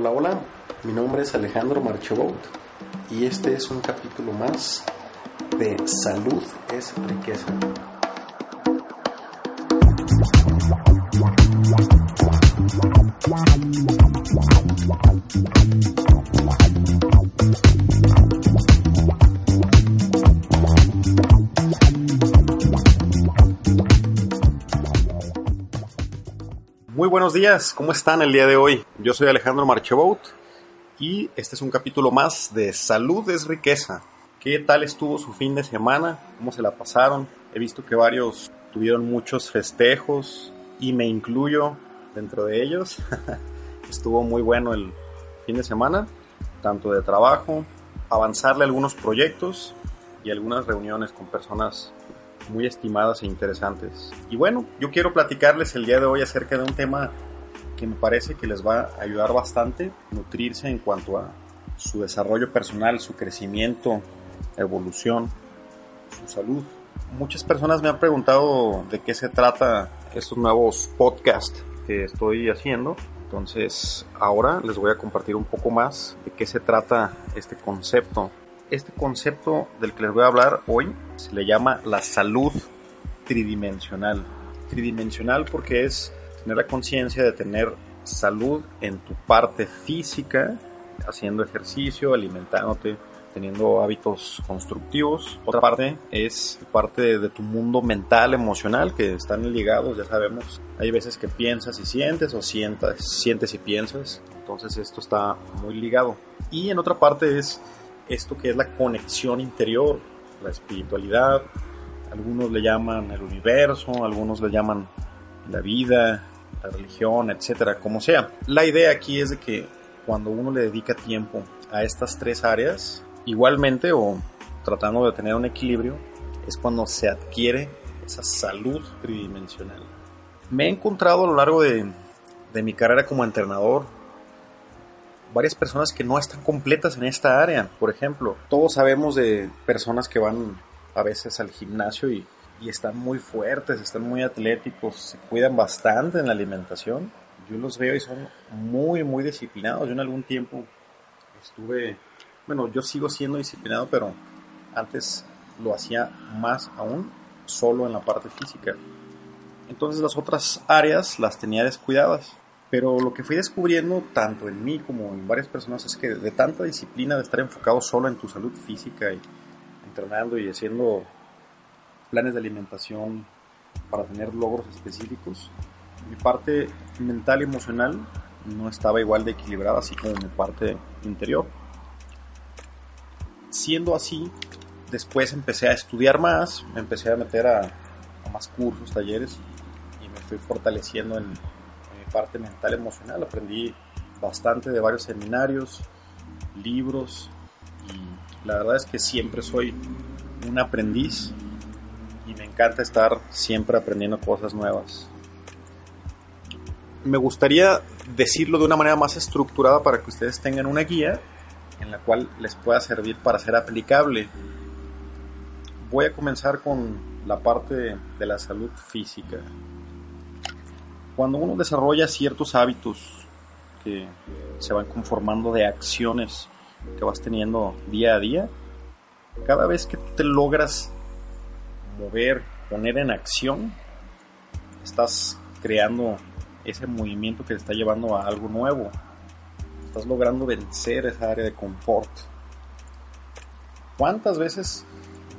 Hola, hola, mi nombre es Alejandro Marchobot y este es un capítulo más de Salud es riqueza. Buenos días, ¿cómo están el día de hoy? Yo soy Alejandro Marchebout y este es un capítulo más de Salud es riqueza. ¿Qué tal estuvo su fin de semana? ¿Cómo se la pasaron? He visto que varios tuvieron muchos festejos y me incluyo dentro de ellos. estuvo muy bueno el fin de semana, tanto de trabajo, avanzarle algunos proyectos y algunas reuniones con personas muy estimadas e interesantes. Y bueno, yo quiero platicarles el día de hoy acerca de un tema que me parece que les va a ayudar bastante, nutrirse en cuanto a su desarrollo personal, su crecimiento, evolución, su salud. Muchas personas me han preguntado de qué se trata estos nuevos podcasts que estoy haciendo. Entonces, ahora les voy a compartir un poco más de qué se trata este concepto este concepto del que les voy a hablar hoy se le llama la salud tridimensional. Tridimensional porque es tener la conciencia de tener salud en tu parte física, haciendo ejercicio, alimentándote, teniendo hábitos constructivos. Otra parte es parte de tu mundo mental, emocional, que están ligados, ya sabemos. Hay veces que piensas y sientes o sientas, sientes y piensas. Entonces esto está muy ligado. Y en otra parte es esto que es la conexión interior, la espiritualidad, algunos le llaman el universo, algunos le llaman la vida, la religión, etcétera, como sea. La idea aquí es de que cuando uno le dedica tiempo a estas tres áreas, igualmente o tratando de tener un equilibrio, es cuando se adquiere esa salud tridimensional. Me he encontrado a lo largo de, de mi carrera como entrenador varias personas que no están completas en esta área. Por ejemplo, todos sabemos de personas que van a veces al gimnasio y, están muy fuertes, están muy atléticos, se cuidan bastante en la alimentación. Yo los veo y son muy, muy disciplinados. Yo en algún tiempo estuve, bueno, yo sigo siendo disciplinado, pero antes lo hacía más aún solo en la parte física. Entonces las otras áreas las tenía descuidadas. Pero lo que fui descubriendo, tanto en mí como en varias personas, es que de tanta disciplina de estar enfocado solo en tu salud física y entrenando y haciendo planes de alimentación para tener logros específicos, mi parte mental y emocional no estaba igual de equilibrada, así como mi parte interior. Siendo así, después empecé a estudiar más, me empecé a meter a, más cursos, talleres y me fui fortaleciendo en, parte mental emocional. Aprendí bastante de varios seminarios, libros y la verdad es que siempre soy un aprendiz y me encanta estar siempre aprendiendo cosas nuevas. Me gustaría decirlo de una manera más estructurada para que ustedes tengan una guía en la cual les pueda servir para ser aplicable. Voy a comenzar con la parte de la salud física cuando uno desarrolla ciertos hábitos que se van conformando de acciones que vas teniendo día a día, cada vez que te logras mover, poner en acción, estás creando ese movimiento que te está llevando a algo nuevo. Estás logrando vencer esa área de confort. ¿Cuántas veces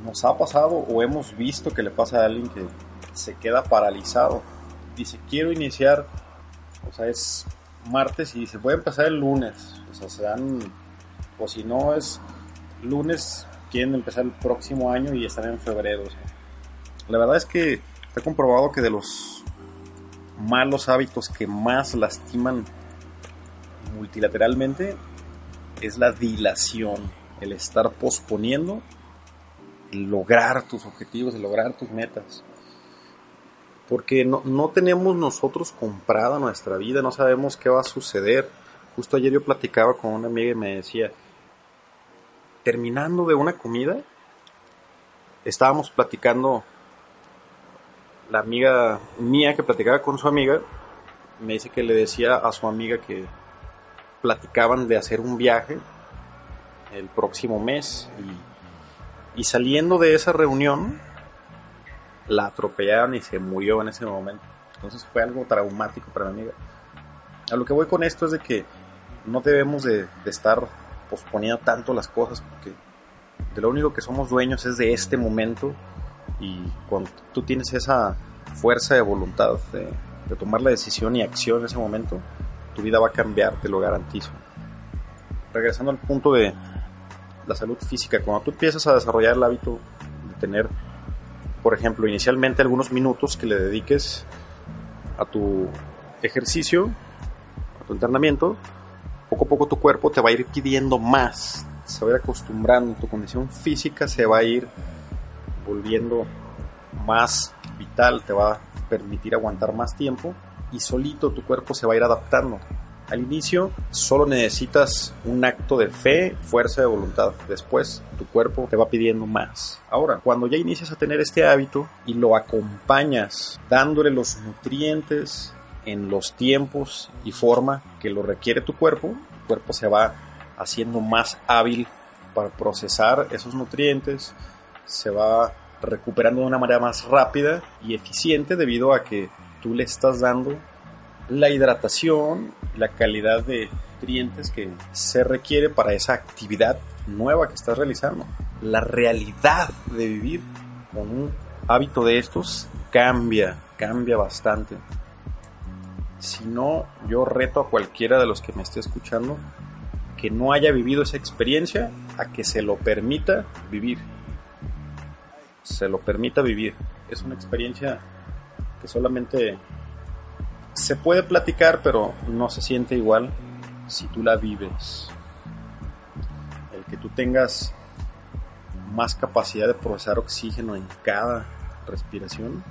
nos ha pasado o hemos visto que le pasa a alguien que se queda paralizado dice, quiero iniciar, o sea, es martes y dice, voy a empezar el lunes. O sea, se dan, o si no es lunes, quieren empezar el próximo año y están en febrero. La verdad es que he comprobado que de los malos hábitos que más lastiman multilateralmente es la dilación, el estar posponiendo el lograr tus objetivos, el lograr tus metas. Porque no, no tenemos nosotros comprada nuestra vida, no sabemos qué va a suceder. Justo ayer yo platicaba con una amiga y me decía, terminando de una comida, estábamos platicando, la amiga mía que platicaba con su amiga, me dice que le decía a su amiga que platicaban de hacer un viaje el próximo mes y, y saliendo de esa reunión la atropellaron y se murió en ese momento. Entonces fue algo traumático para mi amiga. A lo que voy con esto es de que no debemos de, de estar posponiendo tanto las cosas porque de lo único que somos dueños es de este momento y cuando tú tienes esa fuerza de voluntad de, de tomar la decisión y acción en ese momento, tu vida va a cambiar, te lo garantizo. Regresando al punto de la salud física, cuando tú empiezas a desarrollar el hábito de tener, por ejemplo, inicialmente algunos minutos que le dediques a tu ejercicio, a tu entrenamiento, poco a poco tu cuerpo te va a ir pidiendo más, se va a ir acostumbrando, tu condición física se va a ir volviendo más vital, te va a permitir aguantar más tiempo y solito tu cuerpo se va a ir adaptando. Al inicio solo necesitas un acto de fe, fuerza de voluntad. Después tu cuerpo te va pidiendo más. Ahora, cuando ya inicias a tener este hábito y lo acompañas dándole los nutrientes en los tiempos y forma que lo requiere tu cuerpo, tu cuerpo se va haciendo más hábil para procesar esos nutrientes, se va recuperando de una manera más rápida y eficiente debido a que tú le estás dando la hidratación, la calidad de nutrientes que se requiere para esa actividad nueva que estás realizando. La realidad de vivir con un hábito de estos cambia, cambia bastante. Si no, yo reto a cualquiera de los que me esté escuchando que no haya vivido esa experiencia a que se lo permita vivir. Se lo permita vivir. Es una experiencia que solamente se puede platicar, pero no se siente igual si tú la vives. El que tú tengas más capacidad de procesar oxígeno en cada respiración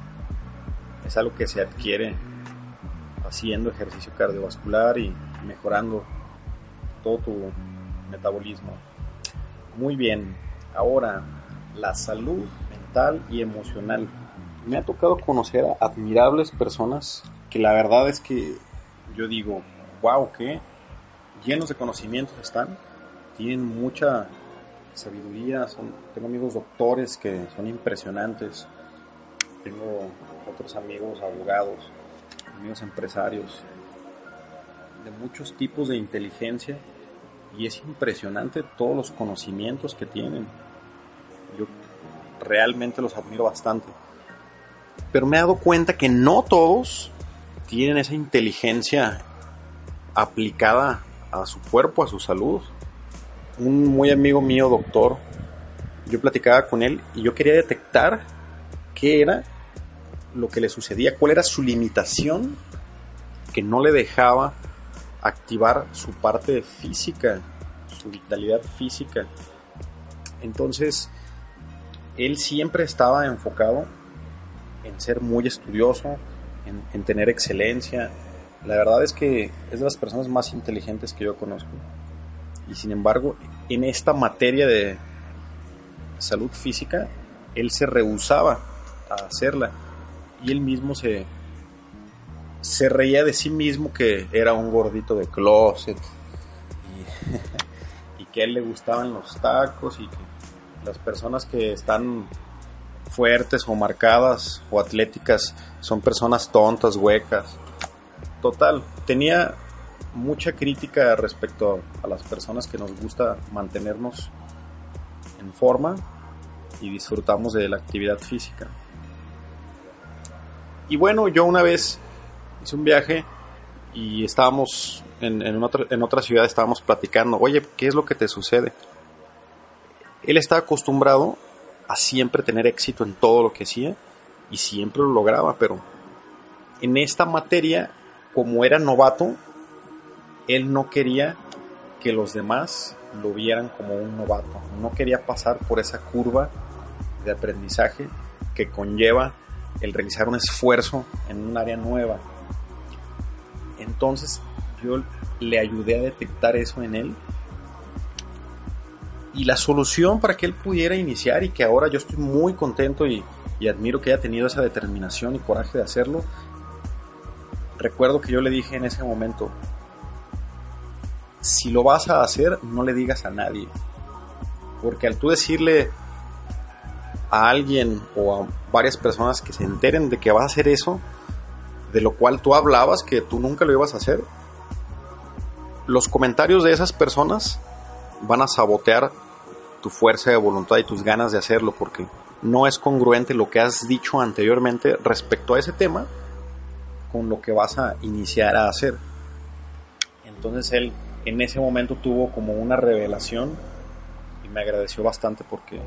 es algo que se adquiere haciendo ejercicio cardiovascular y mejorando todo tu metabolismo. Muy bien, ahora la salud mental y emocional. Me ha tocado conocer a admirables personas que la verdad es que yo digo, wow, que llenos de conocimientos están, tienen mucha sabiduría, son, tengo amigos doctores que son impresionantes, tengo otros amigos abogados, amigos empresarios, de muchos tipos de inteligencia y es impresionante todos los conocimientos que tienen. Yo realmente los admiro bastante. Pero me he dado cuenta que no todos tienen esa inteligencia aplicada a su cuerpo, a su salud. Un muy amigo mío, doctor, yo platicaba con él y yo quería detectar qué era lo que le sucedía, cuál era su limitación que no le dejaba activar su parte física, su vitalidad física. Entonces, él siempre estaba enfocado en ser muy estudioso, en, tener excelencia. La verdad es que es de las personas más inteligentes que yo conozco. Y sin embargo, en esta materia de salud física, él se rehusaba a hacerla. Y él mismo se, se reía de sí mismo que era un gordito de closet. Y, y que a él le gustaban los tacos y que las personas que están fuertes o marcadas o atléticas son personas tontas, huecas. Total, tenía mucha crítica respecto a las personas que nos gusta mantenernos en forma y disfrutamos de la actividad física. Y bueno, yo una vez hice un viaje y estábamos en, en, otra, en otra ciudad, estábamos platicando, oye, ¿qué es lo que te sucede? Él está acostumbrado a siempre tener éxito en todo lo que hacía y siempre lo lograba, pero en esta materia, como era novato, él no quería que los demás lo vieran como un novato, no quería pasar por esa curva de aprendizaje que conlleva el realizar un esfuerzo en un área nueva. Entonces yo le ayudé a detectar eso en él y la solución para que él pudiera iniciar y que ahora yo estoy muy contento y, admiro que haya tenido esa determinación y coraje de hacerlo. Recuerdo que yo le dije en ese momento, si lo vas a hacer, no le digas a nadie. Porque al tú decirle a alguien o a varias personas que se enteren de que vas a hacer eso, de lo cual tú hablabas que tú nunca lo ibas a hacer, los comentarios de esas personas van a sabotear tu fuerza de voluntad y tus ganas de hacerlo porque no es congruente lo que has dicho anteriormente respecto a ese tema con lo que vas a iniciar a hacer. Entonces él en ese momento tuvo como una revelación y me agradeció bastante porque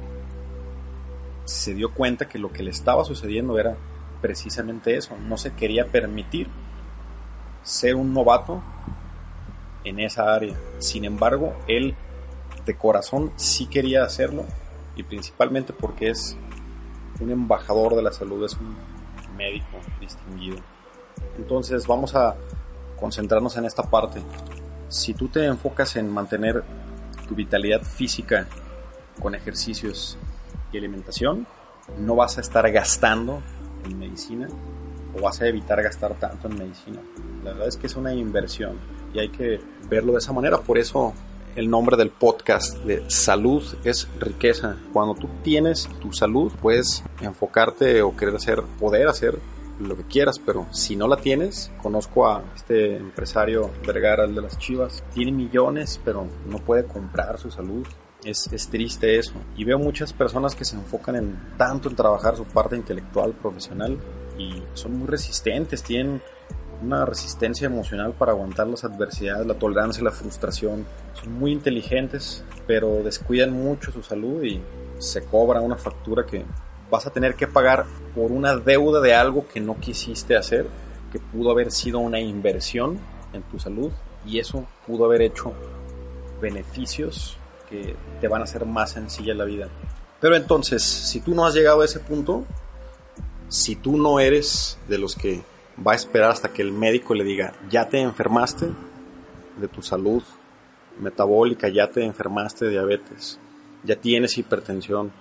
se dio cuenta que lo que le estaba sucediendo era precisamente eso, no se quería permitir ser un novato en esa área. Sin embargo, él de corazón sí quería hacerlo y principalmente porque es un embajador de la salud, es un médico distinguido. Entonces vamos a concentrarnos en esta parte. Si tú te enfocas en mantener tu vitalidad física con ejercicios y alimentación, no vas a estar gastando en medicina o vas a evitar gastar tanto en medicina. La verdad es que es una inversión y hay que verlo de esa manera. Por eso el nombre del podcast de salud es riqueza. Cuando tú tienes tu salud, puedes enfocarte o querer hacer, poder hacer lo que quieras, pero si no la tienes, conozco a este empresario Vergara, el de las Chivas, tiene millones, pero no puede comprar su salud. Es, es, triste eso. Y veo muchas personas que se enfocan en tanto en trabajar su parte intelectual, profesional, y son muy resistentes, tienen una resistencia emocional para aguantar las adversidades, la tolerancia, la frustración. Son muy inteligentes, pero descuidan mucho su salud y se cobra una factura que vas a tener que pagar por una deuda de algo que no quisiste hacer, que pudo haber sido una inversión en tu salud y eso pudo haber hecho beneficios que te van a hacer más sencilla la vida. Pero entonces, si tú no has llegado a ese punto, si tú no eres de los que va a esperar hasta que el médico le diga, ya te enfermaste de tu salud metabólica, ya te enfermaste de diabetes, ya tienes hipertensión,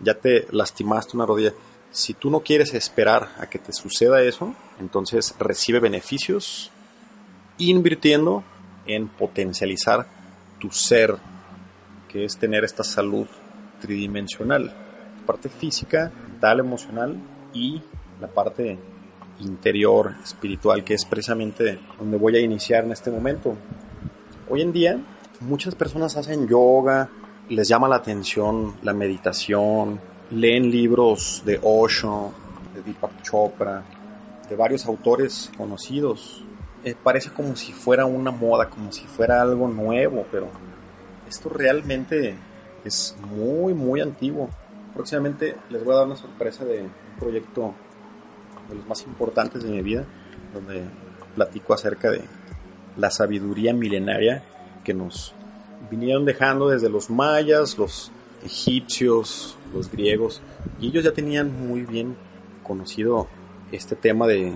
ya te lastimaste una rodilla. Si tú no quieres esperar a que te suceda eso, entonces recibe beneficios invirtiendo en potencializar tu ser, que es tener esta salud tridimensional, parte física, mental, emocional y la parte interior, espiritual, que es precisamente donde voy a iniciar en este momento. Hoy en día muchas personas hacen yoga, les llama la atención la meditación, leen libros de Osho, de Deepak Chopra, de varios autores conocidos. Eh, parece como si fuera una moda, como si fuera algo nuevo, pero esto realmente es muy, muy antiguo. Próximamente les voy a dar una sorpresa de un proyecto de los más importantes de mi vida, donde platico acerca de la sabiduría milenaria que nos vinieron dejando desde los mayas, los egipcios, los griegos, y ellos ya tenían muy bien conocido este tema de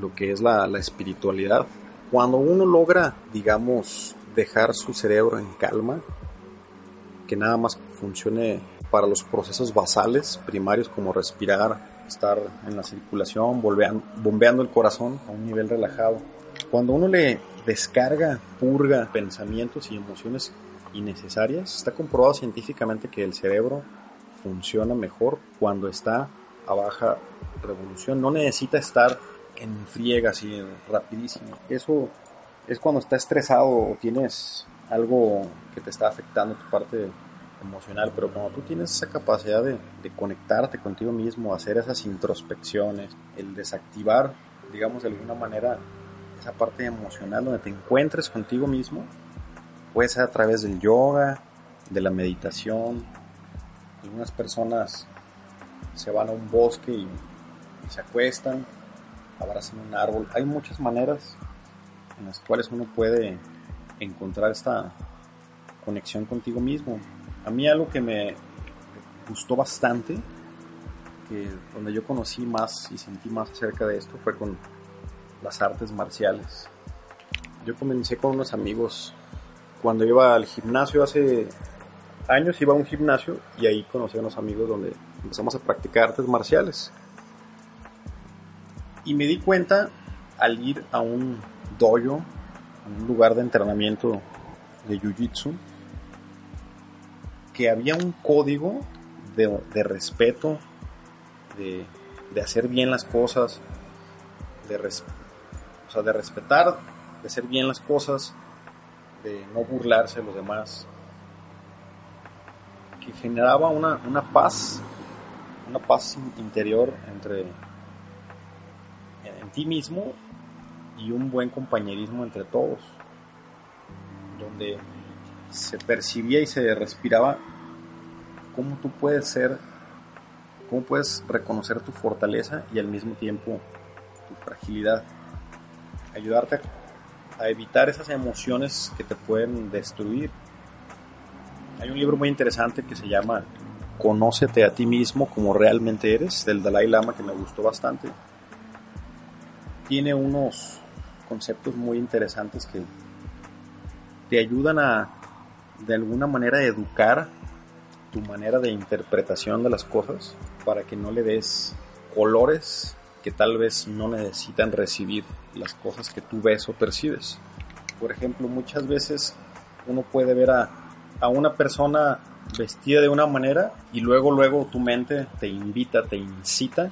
lo que es la, la espiritualidad. Cuando uno logra, digamos, dejar su cerebro en calma, que nada más funcione para los procesos basales, primarios como respirar, estar en la circulación, bombeando el corazón a un nivel relajado. Cuando uno le descarga, purga pensamientos y emociones innecesarias, está comprobado científicamente que el cerebro funciona mejor cuando está a baja revolución. No necesita estar en friega así rapidísimo. Eso es cuando está estresado o tienes algo que te está afectando tu parte emocional, pero cuando tú tienes esa capacidad de, conectarte contigo mismo, hacer esas introspecciones, el desactivar, digamos de alguna manera, esa parte emocional donde te encuentres contigo mismo, puede ser a través del yoga, de la meditación. Algunas personas se van a un bosque y se acuestan, abrazan un árbol. Hay muchas maneras en las cuales uno puede encontrar esta conexión contigo mismo. A mí algo que me gustó bastante, donde yo conocí más y sentí más acerca de esto fue con las artes marciales. Yo comencé con unos amigos cuando iba al gimnasio hace años, iba a un gimnasio y ahí conocí a unos amigos donde empezamos a practicar artes marciales. Y me di cuenta al ir a un dojo, un lugar de entrenamiento de jiu-jitsu, que había un código de, respeto, de, hacer bien las cosas, de, respetar, de hacer bien las cosas, de no burlarse de los demás, que generaba una, una paz, una paz interior entre en ti mismo y un buen compañerismo entre todos, donde se percibía y se respiraba cómo tú puedes ser, cómo puedes reconocer tu fortaleza y al mismo tiempo tu fragilidad. Ayudarte a evitar esas emociones que te pueden destruir. Hay un libro muy interesante que se llama Conócete a ti mismo como realmente eres, del Dalai Lama, que me gustó bastante. Tiene unos conceptos muy interesantes que te ayudan a, de alguna manera, educar tu manera de interpretación de las cosas para que no le des colores que tal vez no necesitan recibir las cosas que tú ves o percibes. Por ejemplo, muchas veces uno puede ver a, a una persona vestida de una manera y luego luego tu mente te invita, te incita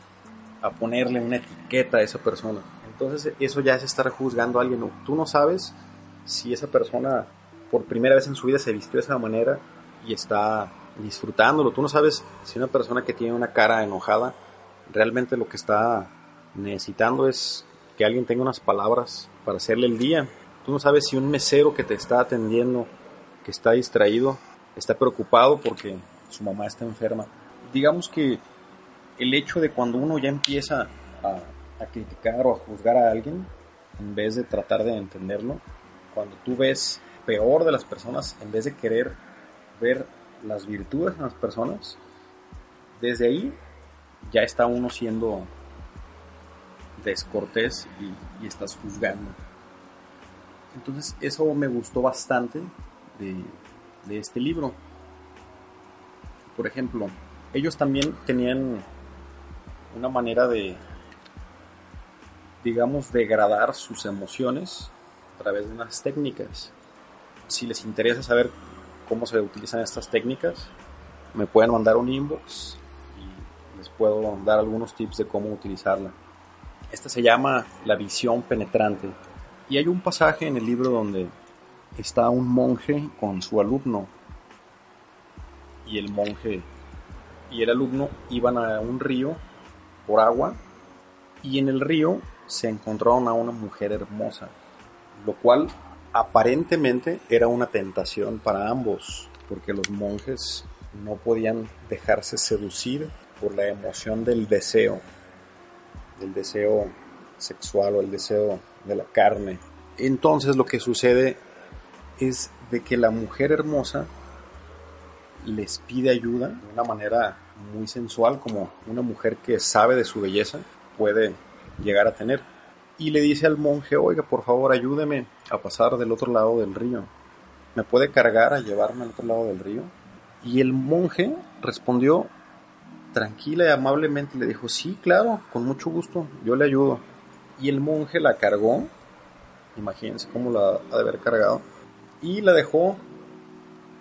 a ponerle una etiqueta a esa persona. Entonces eso ya es estar juzgando a alguien. Tú no sabes si esa persona por primera vez en su vida se vistió de esa manera y está disfrutándolo. Tú no sabes si una persona que tiene una cara enojada realmente lo que está necesitando es que alguien tenga unas palabras para hacerle el día. Tú no sabes si un mesero que te está atendiendo, que está distraído, está preocupado porque su mamá está enferma. Digamos que el hecho de cuando uno ya empieza a, a criticar o a juzgar a alguien, en vez de tratar de entenderlo, cuando tú ves peor de las personas, en vez de querer ver las virtudes en las personas, desde ahí ya está uno siendo descortés y, estás juzgando. Entonces eso me gustó bastante de, de este libro. Por ejemplo, ellos también tenían una manera de, digamos, degradar sus emociones a través de unas técnicas. Si les interesa saber cómo se utilizan estas técnicas, me pueden mandar un inbox y les puedo dar algunos tips de cómo utilizarla. Esta se llama la visión penetrante. Y hay un pasaje en el libro donde está un monje con su alumno. Y el monje y el alumno iban a un río por agua y en el río se encontraron a una mujer hermosa, lo cual aparentemente era una tentación para ambos, porque los monjes no podían dejarse seducir por la emoción del deseo, del deseo sexual o el deseo de la carne. Entonces lo que sucede es de que la mujer hermosa les pide ayuda de una manera muy sensual, como una mujer que sabe de su belleza puede llegar a tener y le dice al monje, oiga, por favor, ayúdeme a pasar del otro lado del río. ¿Me puede cargar a llevarme al otro lado del río? Y el monje respondió tranquila y amablemente, le dijo, sí, claro, con mucho gusto, yo le ayudo. Y el monje la cargó, imagínense cómo la ha de haber cargado, y la dejó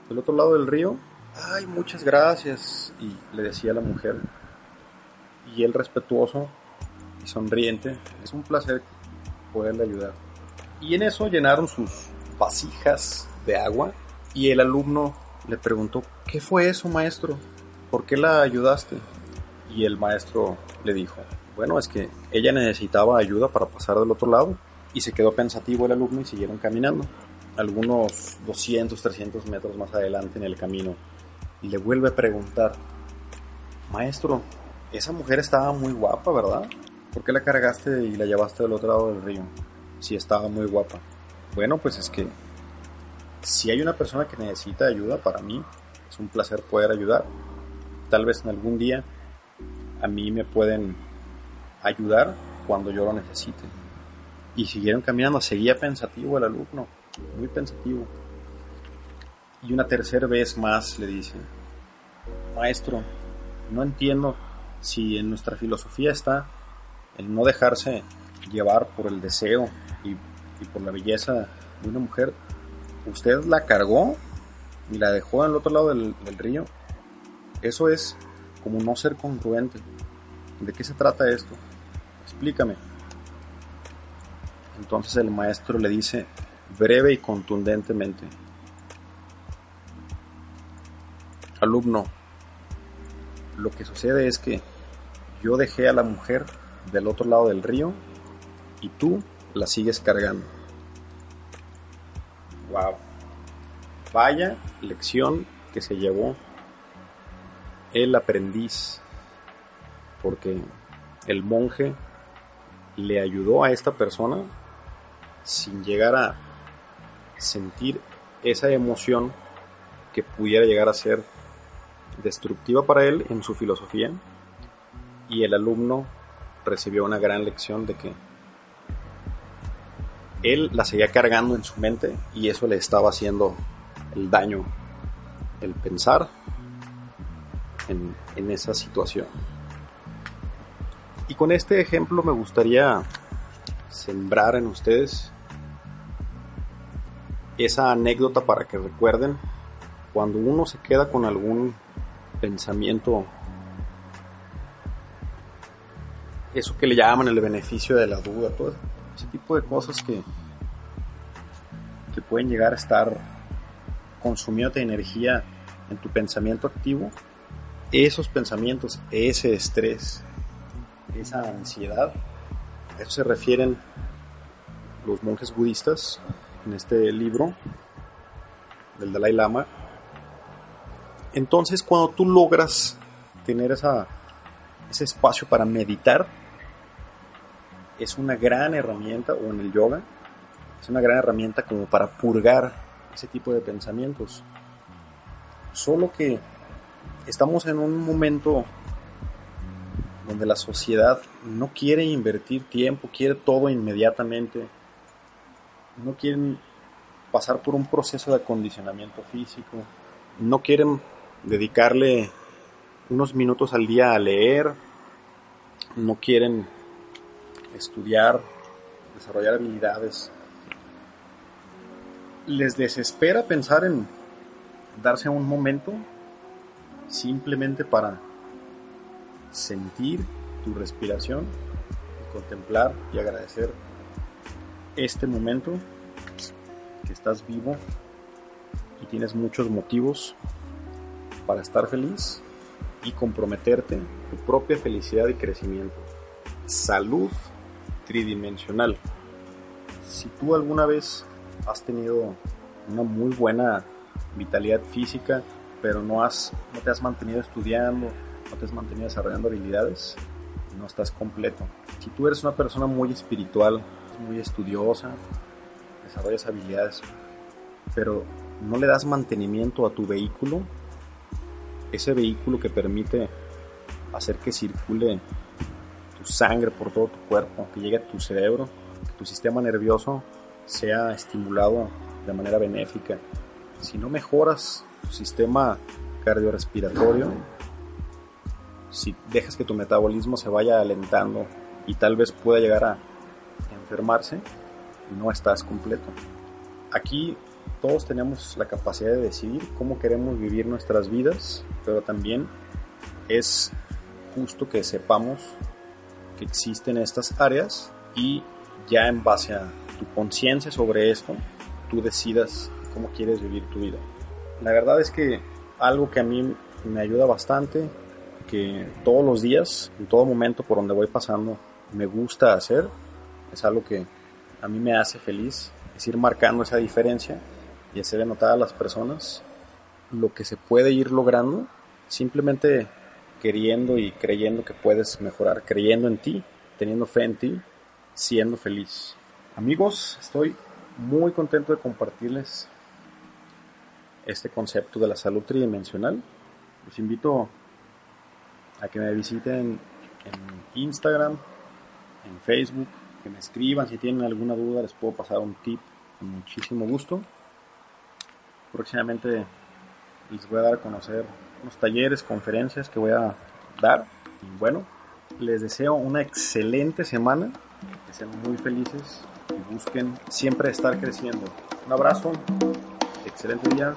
del otro lado del río. Ay, muchas gracias. Y le decía a la mujer. Y él respetuoso sonriente. Es un placer poderle ayudar. Y en eso llenaron sus vasijas de agua y el alumno le preguntó, ¿qué fue eso maestro? ¿Por qué la ayudaste? Y el maestro le dijo, bueno, es que ella necesitaba ayuda para pasar del otro lado. Y se quedó pensativo el alumno y siguieron caminando. Algunos 200, 300 metros más adelante en el camino. Y le vuelve a preguntar, maestro, esa mujer estaba muy guapa, ¿verdad? ¿Por qué la cargaste y la llevaste del otro lado del río? Si estaba muy guapa. Bueno, pues es que si hay una persona que necesita ayuda, para mí es un placer poder ayudar. Tal vez en algún día a mí me pueden ayudar cuando yo lo necesite. Y siguieron caminando, seguía pensativo el alumno, muy pensativo. Y una tercera vez más le dice, maestro, no entiendo si en nuestra filosofía está el no dejarse llevar por el deseo y, por la belleza de una mujer. Usted la cargó y la dejó al otro lado del, del río. Eso es como no ser congruente. ¿De qué se trata esto? Explícame. Entonces el maestro le dice breve y contundentemente, alumno, lo que sucede es que yo dejé a la mujer del otro lado del río y tú la sigues cargando. Wow. Vaya lección que se llevó el aprendiz, porque el monje le ayudó a esta persona sin llegar a sentir esa emoción que pudiera llegar a ser destructiva para él en su filosofía y el alumno recibió una gran lección de que él la seguía cargando en su mente y eso le estaba haciendo el daño, el pensar en, en esa situación. Y con este ejemplo me gustaría sembrar en ustedes esa anécdota para que recuerden cuando uno se queda con algún pensamiento, eso que le llaman el beneficio de la duda, todo ese tipo de cosas que, que pueden llegar a estar consumiéndote energía en tu pensamiento activo, esos pensamientos, ese estrés, esa ansiedad, a eso se refieren los monjes budistas en este libro del Dalai Lama. Entonces, cuando tú logras tener esa, ese espacio para meditar, es una gran herramienta, o en el yoga, es una gran herramienta como para purgar ese tipo de pensamientos. Solo que estamos en un momento donde la sociedad no quiere invertir tiempo, quiere todo inmediatamente, no quieren pasar por un proceso de acondicionamiento físico, no quieren dedicarle unos minutos al día a leer, no quieren estudiar, desarrollar habilidades. Les desespera pensar en darse un momento simplemente para sentir tu respiración, contemplar y agradecer este momento que estás vivo y tienes muchos motivos para estar feliz y comprometerte tu propia felicidad y crecimiento. Salud tridimensional. Si tú alguna vez has tenido una muy buena vitalidad física, pero no, has, no te has mantenido estudiando, no te has mantenido desarrollando habilidades, no estás completo. Si tú eres una persona muy espiritual, muy estudiosa, desarrollas habilidades, pero no le das mantenimiento a tu vehículo, ese vehículo que permite hacer que circule sangre por todo tu cuerpo, que llegue a tu cerebro, que tu sistema nervioso sea estimulado de manera benéfica. Si no mejoras tu sistema cardiorrespiratorio, si dejas que tu metabolismo se vaya alentando y tal vez pueda llegar a enfermarse, no estás completo. Aquí todos tenemos la capacidad de decidir cómo queremos vivir nuestras vidas, pero también es justo que sepamos que existen estas áreas y ya en base a tu conciencia sobre esto, tú decidas cómo quieres vivir tu vida. La verdad es que algo que a mí me ayuda bastante que todos los días, en todo momento por donde voy pasando, me gusta hacer. Es algo que a mí me hace feliz, es ir marcando esa diferencia y hacer notar a las personas lo que se puede ir logrando simplemente queriendo y creyendo que puedes mejorar, creyendo en ti teniendo fe en ti, siendo feliz. Amigos, estoy muy contento de compartirles este concepto de la salud tridimensional. Los invito a que me visiten en Instagram, en Facebook, que me escriban si tienen alguna duda, les puedo pasar un tip con muchísimo gusto. Próximamente les voy a dar a conocer talleres, conferencias que voy a dar. Y bueno, les deseo una excelente semana, que sean muy felices y busquen siempre estar creciendo. Un abrazo, excelente día,